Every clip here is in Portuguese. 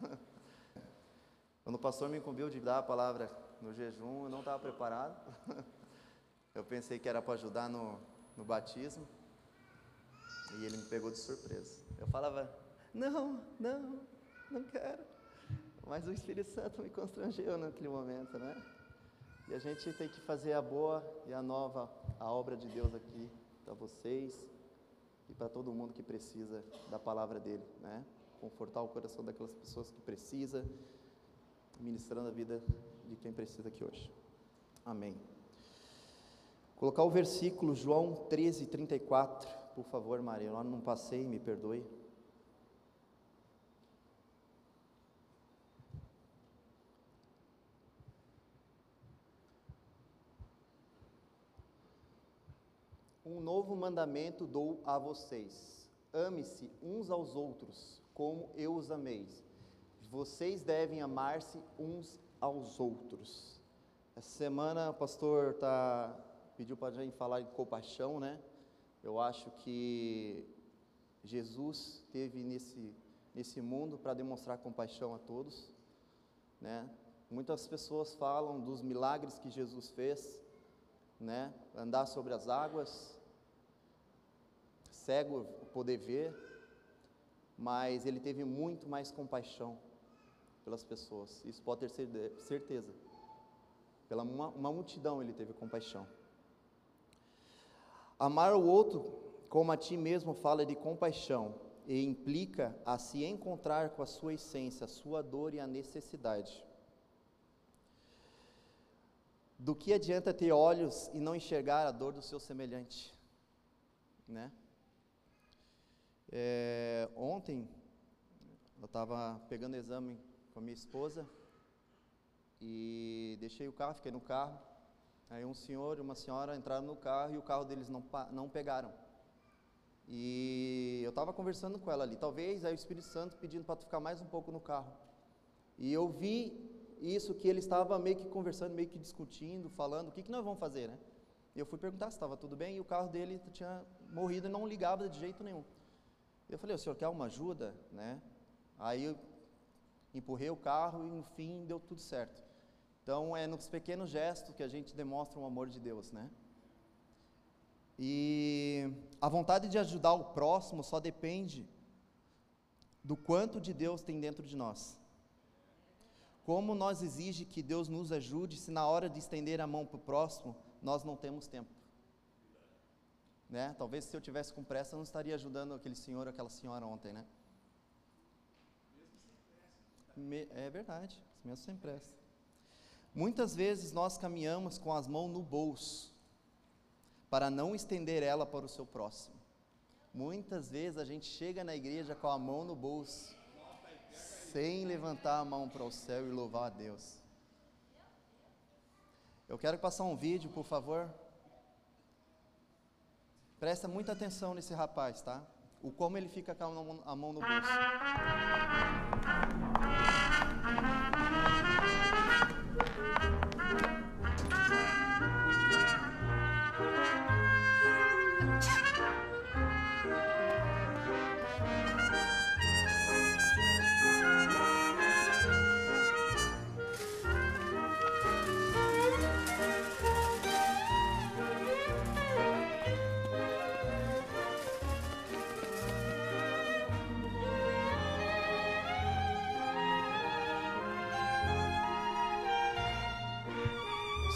Quando o pastor me incumbiu de dar a palavra no jejum, eu não estava preparado. Eu pensei que era para ajudar no, no batismo. E ele me pegou de surpresa. Eu falava, não, não, não quero. Mas o Espírito Santo me constrangeu naquele momento, né? E a gente tem que fazer a boa e a nova, a obra de Deus aqui para vocês e para todo mundo que precisa da palavra dele, né? Confortar o coração daquelas pessoas que precisa, ministrando a vida de quem precisa aqui hoje. Amém. Colocar o versículo João 13, 34, por favor, Maria. Eu não passei, me perdoe. Um novo mandamento dou a vocês: ame-se uns aos outros, como eu os amei. Vocês devem amar-se uns aos outros. Essa semana o pastor tá, pediu para a gente falar de compaixão, né? Eu acho que Jesus teve nesse, nesse mundo para demonstrar compaixão a todos, né? Muitas pessoas falam dos milagres que Jesus fez, né? Andar sobre as águas, cego poder ver, mas ele teve muito mais compaixão pelas pessoas. Isso pode ter certeza. Pela uma, uma multidão ele teve compaixão. Amar o outro como a ti mesmo fala de compaixão e implica a se encontrar com a sua essência, a sua dor e a necessidade. Do que adianta ter olhos e não enxergar a dor do seu semelhante, né? É, ontem, eu estava pegando exame com a minha esposa e deixei o carro, fiquei no carro. Aí um senhor e uma senhora entraram no carro e o carro deles não, não pegaram. E eu estava conversando com ela ali, talvez aí o Espírito Santo pedindo para tu ficar mais um pouco no carro. E eu vi isso que ele estava meio que conversando, meio que discutindo, falando, o que, que nós vamos fazer, né? E eu fui perguntar se estava tudo bem e o carro dele tinha morrido e não ligava de jeito nenhum. Eu falei, o senhor quer uma ajuda? Né? Aí eu empurrei o carro e no fim deu tudo certo. Então é nos pequenos gestos que a gente demonstra o amor de Deus, né? E a vontade de ajudar o próximo só depende do quanto de Deus tem dentro de nós. Como nós exige que Deus nos ajude se na hora de estender a mão para o próximo nós não temos tempo? Né? Talvez se eu tivesse com pressa, eu não estaria ajudando aquele senhor ou aquela senhora ontem, né? Me, é verdade, mesmo sem pressa. Muitas vezes nós caminhamos com as mãos no bolso, para não estender ela para o seu próximo. Muitas vezes a gente chega na igreja com a mão no bolso, sem levantar a mão para o céu e louvar a Deus. Eu quero passar um vídeo, por favor. Presta muita atenção nesse rapaz, tá? O como ele fica com a mão no bolso.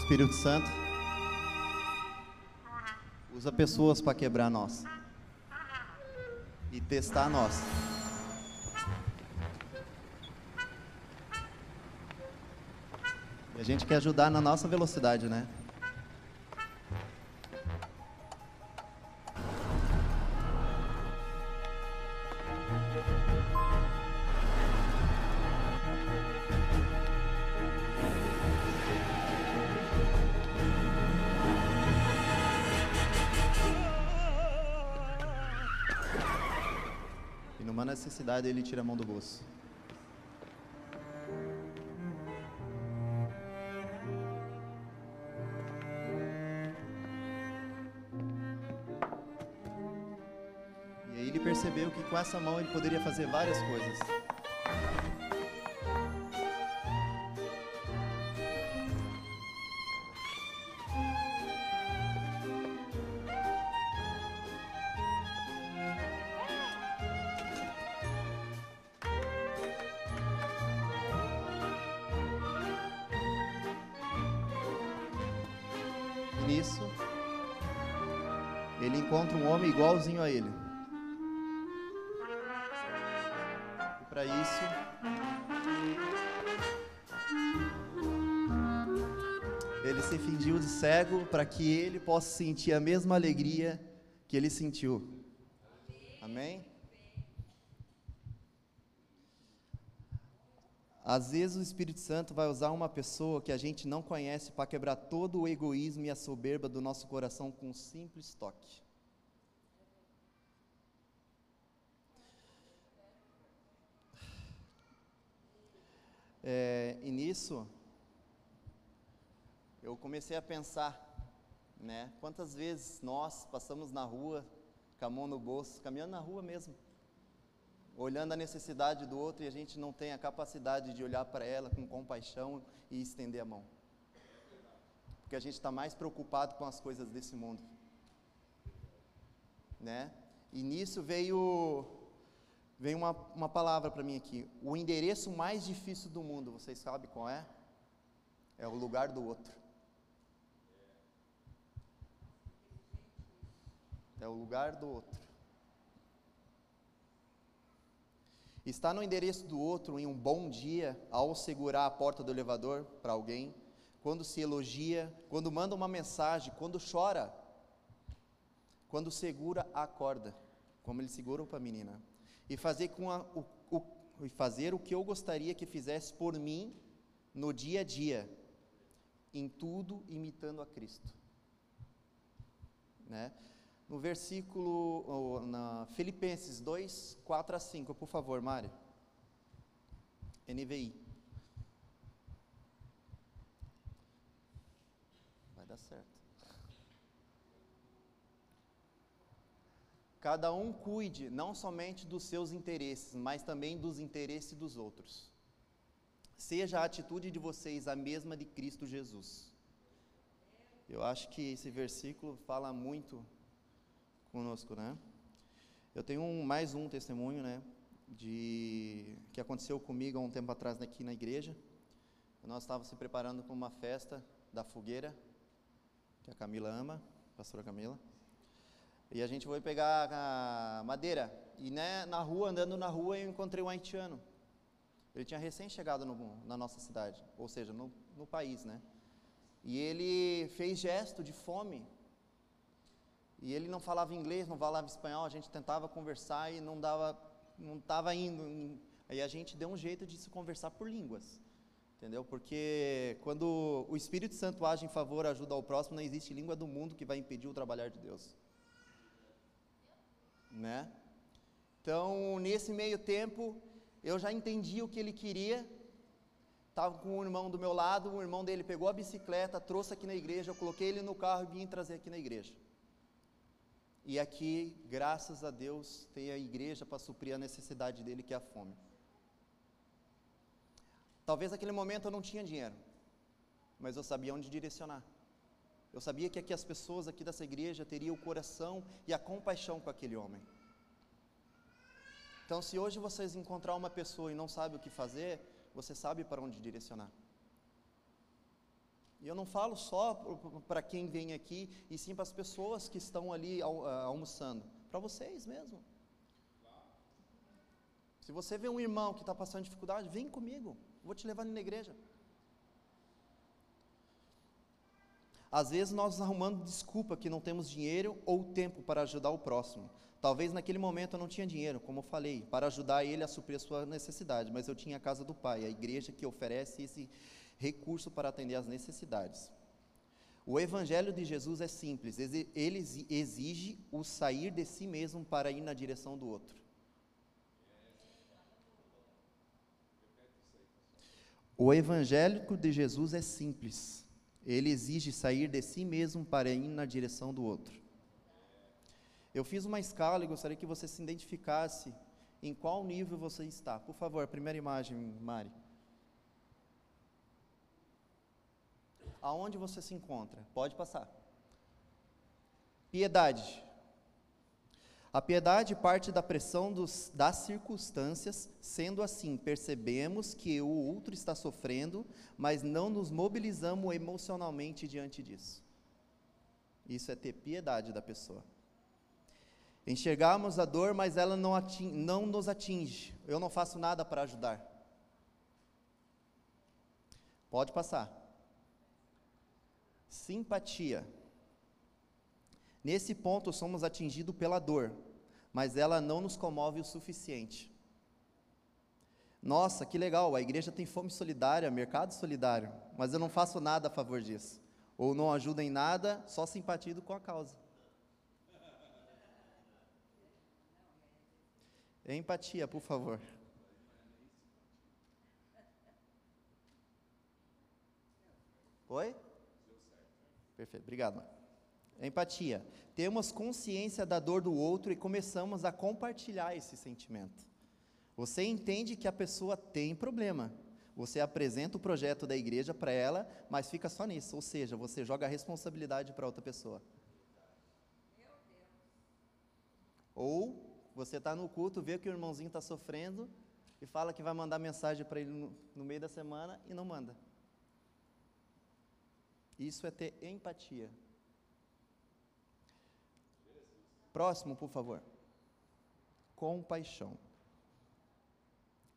Espírito Santo usa pessoas para quebrar nós e testar nós. E a gente quer ajudar na nossa velocidade, né? Necessidade, ele tira a mão do bolso. E aí ele percebeu que com essa mão ele poderia fazer várias coisas. Nisso, ele encontra um homem igualzinho a ele. E para isso, ele se fingiu de cego para que ele possa sentir a mesma alegria que ele sentiu. Amém? Às vezes o Espírito Santo vai usar uma pessoa que a gente não conhece para quebrar todo o egoísmo e a soberba do nosso coração com um simples toque. É, e nisso, eu comecei a pensar, né? Quantas vezes nós passamos na rua, com a mão no bolso, caminhando na rua mesmo, olhando a necessidade do outro e a gente não tem a capacidade de olhar para ela com compaixão e estender a mão. Porque a gente está mais preocupado com as coisas desse mundo. Né? E nisso veio, veio uma, uma palavra para mim aqui. O endereço mais difícil do mundo, vocês sabem qual é? É o lugar do outro. É o lugar do outro. Está no endereço do outro em um bom dia, ao segurar a porta do elevador para alguém, quando se elogia, quando manda uma mensagem, quando chora, quando segura a corda, como ele segurou para a menina, e fazer, com a, o, o, fazer o que eu gostaria que fizesse por mim no dia a dia, em tudo imitando a Cristo. Né? No versículo, na Filipenses 2, 4 a 5, por favor, Mário. NVI. Vai dar certo. Cada um cuide não somente dos seus interesses, mas também dos interesses dos outros. Seja a atitude de vocês a mesma de Cristo Jesus. Eu acho que esse versículo fala muito conosco, né? Eu tenho um, mais um testemunho, né? De que aconteceu comigo há um tempo atrás aqui na igreja. Nós estávamos se preparando para uma festa da fogueira, que a Camila ama, a pastora Camila. E a gente foi pegar a madeira. E né, na rua, andando na rua, eu encontrei um haitiano. Ele tinha recém chegado no, na nossa cidade, ou seja, no, no país, né? E ele fez gesto de fome e ele não falava inglês, não falava espanhol, a gente tentava conversar e não dava, não estava indo. Aí a gente deu um jeito de se conversar por línguas. Entendeu? Porque quando o Espírito Santo age em favor, ajuda ao próximo, não existe língua do mundo que vai impedir o trabalhar de Deus. Né? Então, nesse meio tempo, eu já entendi o que ele queria. Estava com um irmão do meu lado, o irmão dele pegou a bicicleta, trouxe aqui na igreja, eu coloquei ele no carro e vim trazer aqui na igreja. E aqui, graças a Deus, tem a igreja para suprir a necessidade dele, que é a fome. Talvez naquele momento eu não tinha dinheiro, mas eu sabia onde direcionar. Eu sabia que aqui as pessoas aqui dessa igreja teriam o coração e a compaixão com aquele homem. Então, se hoje vocês encontrar uma pessoa e não sabe o que fazer, você sabe para onde direcionar. E eu não falo só para quem vem aqui, e sim para as pessoas que estão ali almoçando. Para vocês mesmo. Se você vê um irmão que está passando dificuldade, vem comigo. Vou te levar na igreja. Às vezes nós arrumando desculpa que não temos dinheiro ou tempo para ajudar o próximo. Talvez naquele momento eu não tinha dinheiro, como eu falei, para ajudar ele a suprir a sua necessidade, mas eu tinha a casa do Pai, a igreja que oferece esse, recurso para atender às necessidades. O Evangelho de Jesus é simples, ele exige o sair de si mesmo para ir na direção do outro. O Evangelho de Jesus é simples, ele exige sair de si mesmo para ir na direção do outro. Eu fiz uma escala e gostaria que você se identificasse em qual nível você está. Por favor, primeira imagem, Mari. Aonde você se encontra. Pode passar. Piedade. A piedade parte da pressão dos, das circunstâncias, sendo assim, percebemos que o outro está sofrendo, mas não nos mobilizamos emocionalmente diante disso. Isso é ter piedade da pessoa. Enxergarmos a dor, mas ela não, ating, não nos atinge. Eu não faço nada para ajudar. Pode passar. Simpatia. Nesse ponto, somos atingidos pela dor, mas ela não nos comove o suficiente. Nossa, que legal, a igreja tem fome solidária, mercado solidário, mas eu não faço nada a favor disso. Ou não ajudo em nada, só simpatizo com a causa. Empatia, por favor. Oi? Perfeito, obrigado. Empatia. Temos consciência da dor do outro e começamos a compartilhar esse sentimento. Você entende que a pessoa tem problema. Você apresenta o projeto da igreja para ela, mas fica só nisso. Ou seja, você joga a responsabilidade para outra pessoa. Ou você está no culto, vê que o irmãozinho está sofrendo e fala que vai mandar mensagem para ele no, no meio da semana e não manda. Isso é ter empatia. Próximo, por favor. Compaixão.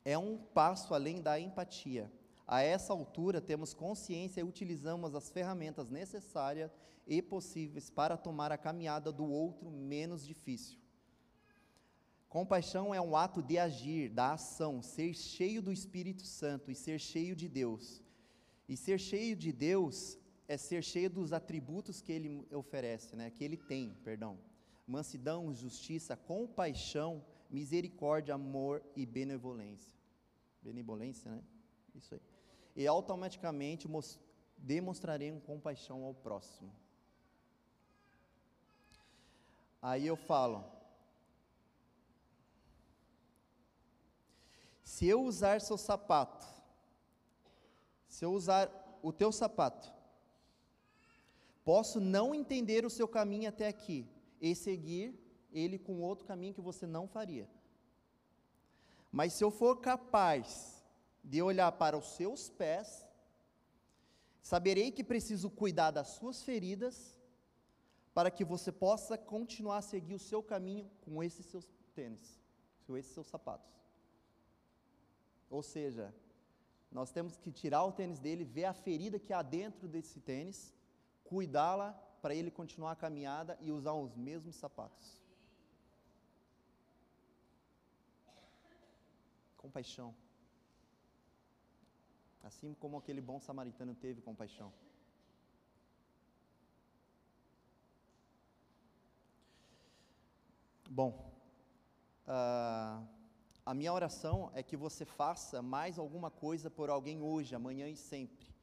É um passo além da empatia. A essa altura, temos consciência e utilizamos as ferramentas necessárias e possíveis para tomar a caminhada do outro menos difícil. Compaixão é um ato de agir, da ação, ser cheio do Espírito Santo e ser cheio de Deus. E ser cheio de Deus é ser cheio dos atributos que ele oferece, né? Que ele tem, perdão. Mansidão, justiça, compaixão, misericórdia, amor e benevolência. Benevolência, né? Isso aí. E automaticamente demonstraremos compaixão ao próximo. Aí eu falo, se eu usar seu sapato, se eu usar o teu sapato, Posso não entender o seu caminho até aqui e seguir ele com outro caminho que você não faria. Mas se eu for capaz de olhar para os seus pés, saberei que preciso cuidar das suas feridas, para que você possa continuar a seguir o seu caminho com esses seus tênis, com esses seus sapatos. Ou seja, nós temos que tirar o tênis dele, ver a ferida que há dentro desse tênis cuidá-la para ele continuar a caminhada e usar os mesmos sapatos. Compaixão. Assim como aquele bom samaritano teve compaixão. Bom, uh, a minha oração é que você faça mais alguma coisa por alguém hoje, amanhã e sempre.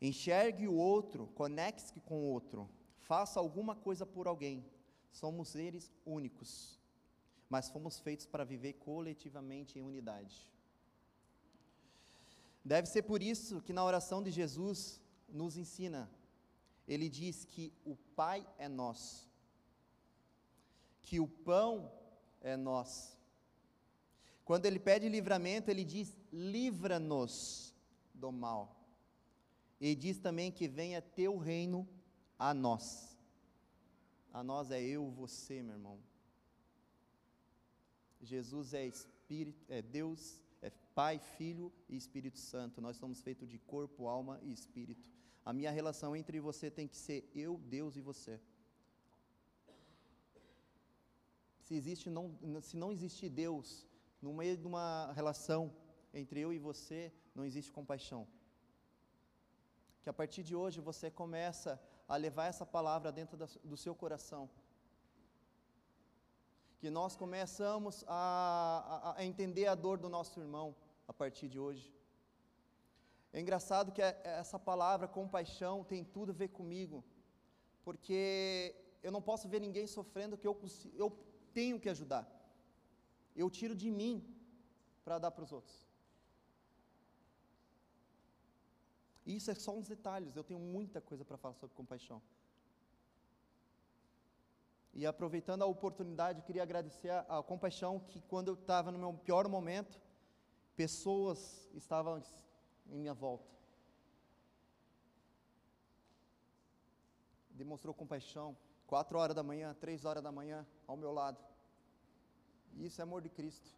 Enxergue o outro, conecte-se com o outro, faça alguma coisa por alguém. Somos seres únicos, mas fomos feitos para viver coletivamente em unidade. Deve ser por isso que na oração de Jesus nos ensina, ele diz que o Pai é nosso, que o pão é nosso. Quando ele pede livramento, ele diz: livra-nos do mal. E diz também que venha teu reino a nós. A nós é eu, você, meu irmão. Jesus é Espírito, é Deus, é Pai, Filho e Espírito Santo. Nós somos feitos de corpo, alma e espírito. A minha relação entre você tem que ser eu, Deus e você. Se existe não, se não existe Deus no meio de uma relação entre eu e você, não existe compaixão que a partir de hoje você começa a levar essa palavra dentro do seu coração. Que nós começamos a, a, a entender a dor do nosso irmão a partir de hoje. É engraçado que é, essa palavra compaixão tem tudo a ver comigo, porque eu não posso ver ninguém sofrendo que eu, eu tenho que ajudar. Eu tiro de mim para dar para os outros. Isso é só uns detalhes, eu tenho muita coisa para falar sobre compaixão. E aproveitando a oportunidade, queria agradecer a, a compaixão que quando eu estava no meu pior momento, pessoas estavam em minha volta. demonstrou compaixão, quatro horas da manhã, três horas da manhã, ao meu lado. Isso é amor de Cristo.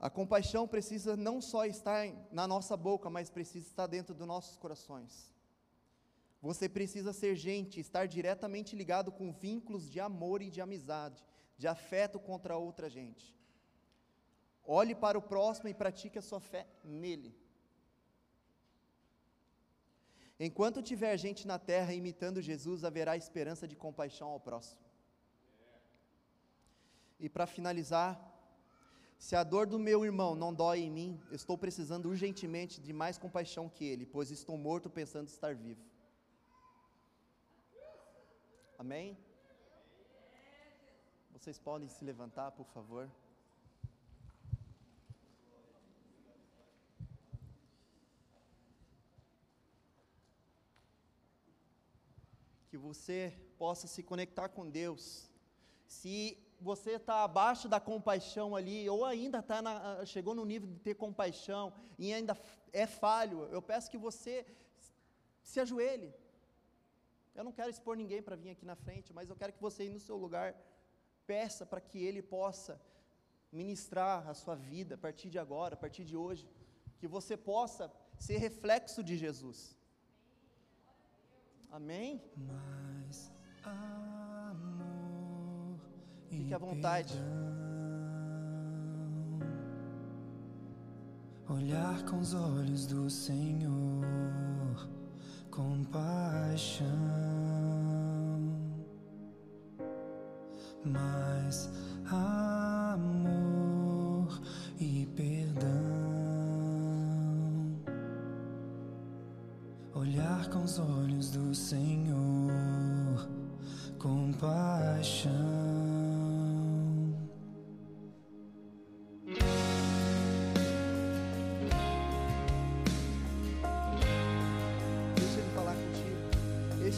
A compaixão precisa não só estar na nossa boca, mas precisa estar dentro dos nossos corações. Você precisa ser gente, estar diretamente ligado com vínculos de amor e de amizade, de afeto contra outra gente. Olhe para o próximo e pratique a sua fé nele. Enquanto tiver gente na terra imitando Jesus, haverá esperança de compaixão ao próximo. E para finalizar, se a dor do meu irmão não dói em mim, estou precisando urgentemente de mais compaixão que ele, pois estou morto pensando estar vivo. Amém? Vocês podem se levantar, por favor. Que você possa se conectar com Deus. Se você está abaixo da compaixão ali, ou ainda tá na, chegou no nível de ter compaixão e ainda é falho, eu peço que você se ajoelhe. Eu não quero expor ninguém para vir aqui na frente, mas eu quero que você, no seu lugar, peça para que Ele possa ministrar a sua vida a partir de agora, a partir de hoje, que você possa ser reflexo de Jesus. Amém? Mais amor Fique à vontade. Olhar com os olhos do Senhor, compaixão, mais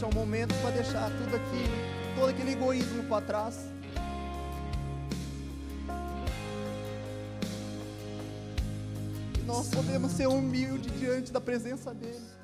é o momento para deixar tudo aqui, todo aquele egoísmo para trás. Nós podemos ser humildes diante da presença dEle.